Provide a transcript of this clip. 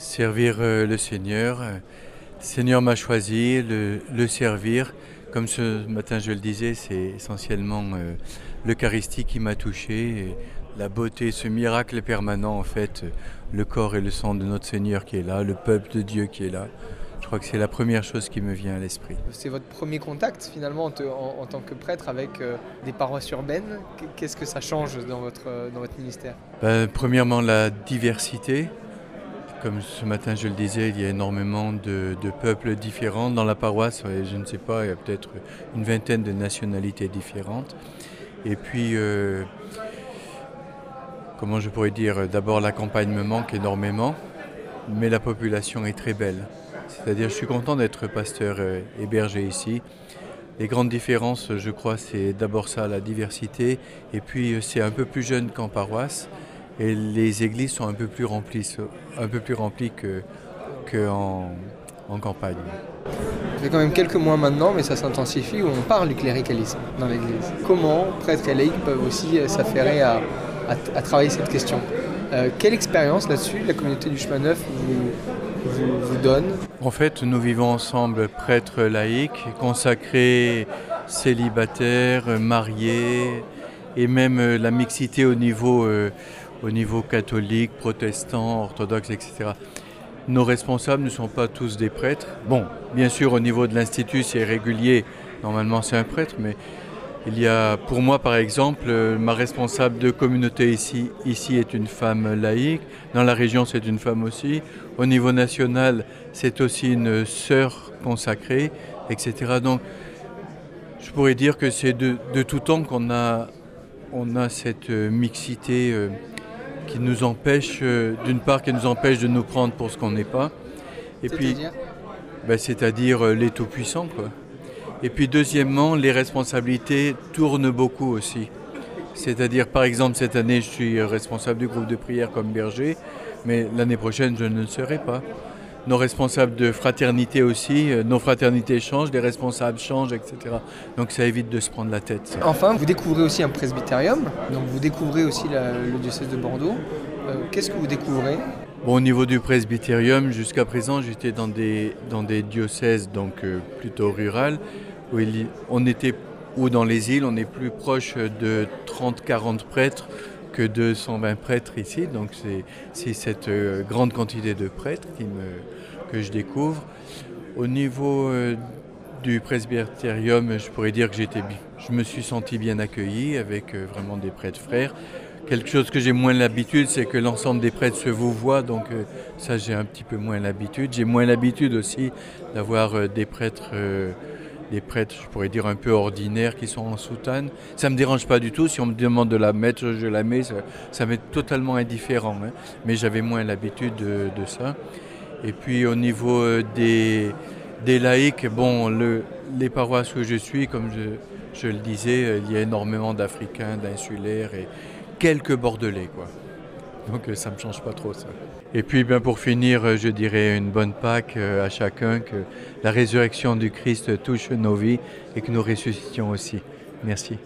Servir euh, le Seigneur. Le Seigneur m'a choisi, le, le, servir. Comme ce matin je le disais, c'est essentiellement euh, l'Eucharistie qui m'a touché. la beauté, ce miracle permanent en fait, le corps et le sang de notre Seigneur qui est là, le peuple de Dieu qui est là. Je crois que c'est la première chose qui me vient à l'esprit. C'est votre premier contact finalement en, en, en tant que prêtre avec euh, des paroisses urbaines? Qu'est-ce que ça change dans votre, dans votre ministère? Ben, Premièrement, la diversité. Comme ce matin je le disais, il y a énormément de, peuples différents dans la paroisse. Je ne sais pas, il y a peut-être une vingtaine de nationalités différentes. Et puis, euh, comment je pourrais dire, d'abord l'accompagnement manque énormément, mais la population est très belle. C'est-à-dire je suis content d'être pasteur euh, hébergé ici. Les grandes différences, je crois, c'est d'abord ça, la diversité, et puis euh, c'est un peu plus jeune qu'en paroisse et les églises sont un peu plus remplies, un peu plus remplies que, que en, en, campagne. Ça fait quand même quelques mois maintenant, mais ça s'intensifie, où on parle du cléricalisme dans l'église. Comment prêtres et laïcs peuvent aussi s'affairer à, à, à, travailler cette question euh, Quelle expérience là-dessus la communauté du chemin neuf vous, vous, vous donne? En fait, nous vivons ensemble prêtres laïcs, consacrés, célibataires, mariés, et même la mixité au niveau... Euh, au niveau catholique, protestant, orthodoxe, etc. Nos responsables ne sont pas tous des prêtres. Bon, bien sûr, au niveau de l'Institut, c'est régulier. Normalement, c'est un prêtre, mais il y a, pour moi, par exemple, ma responsable de communauté ici, ici est une femme laïque. Dans la région, c'est une femme aussi. Au niveau national, c'est aussi une sœur consacrée, etc. Donc, je pourrais dire que c'est de, tout temps qu'on a, on a cette mixité. Qui nous empêche, euh, d'une part, qui nous empêche de nous prendre pour ce qu'on n'est pas. Et puis, ben, c'est-à-dire euh, les tout-puissants, quoi. Et puis, deuxièmement, les responsabilités tournent beaucoup aussi. C'est-à-dire, par exemple, cette année, je suis responsable du groupe de prière comme berger, mais l'année prochaine, je ne le serai pas. Nos responsables de fraternité aussi, euh, nos fraternités changent, les responsables changent, etc. Donc ça évite de se prendre la tête. Enfin, vous découvrez aussi un presbytérium, donc vous découvrez aussi la, le diocèse de Bordeaux. Euh, Qu'est-ce que vous découvrez? Bon, Au niveau du presbytérium, jusqu'à présent, j'étais dans des, dans des diocèses donc, euh, plutôt rurales, où il, on était, ou dans les îles, on est plus proche de 30-40 prêtres que 220 prêtres ici, donc c'est cette euh, grande quantité de prêtres que je découvre. Au niveau euh, du presbytérium, je pourrais dire que je me suis senti bien accueilli avec euh, vraiment des prêtres frères. Quelque chose que j'ai moins l'habitude, c'est que l'ensemble des prêtres se vous voient, donc ça j'ai un petit peu moins l'habitude. J'ai moins l'habitude aussi d'avoir des prêtres des prêtres, je pourrais dire un peu ordinaires, qui sont en soutane. Ça ne me dérange pas du tout. Si on me demande de la mettre, je la mets. Ça, m'est totalement indifférent. Hein. Mais j'avais moins l'habitude de, ça. Et puis au niveau euh, des, laïcs, bon, le, les paroisses où je suis, comme je, le disais, il y a énormément d'Africains, d'insulaires et quelques Bordelais, quoi. Donc euh, ça ne me change pas trop ça. Et puis bien pour finir, je dirais une bonne Pâque à chacun, que la résurrection du Christ touche nos vies et que nous ressuscitions aussi. Merci.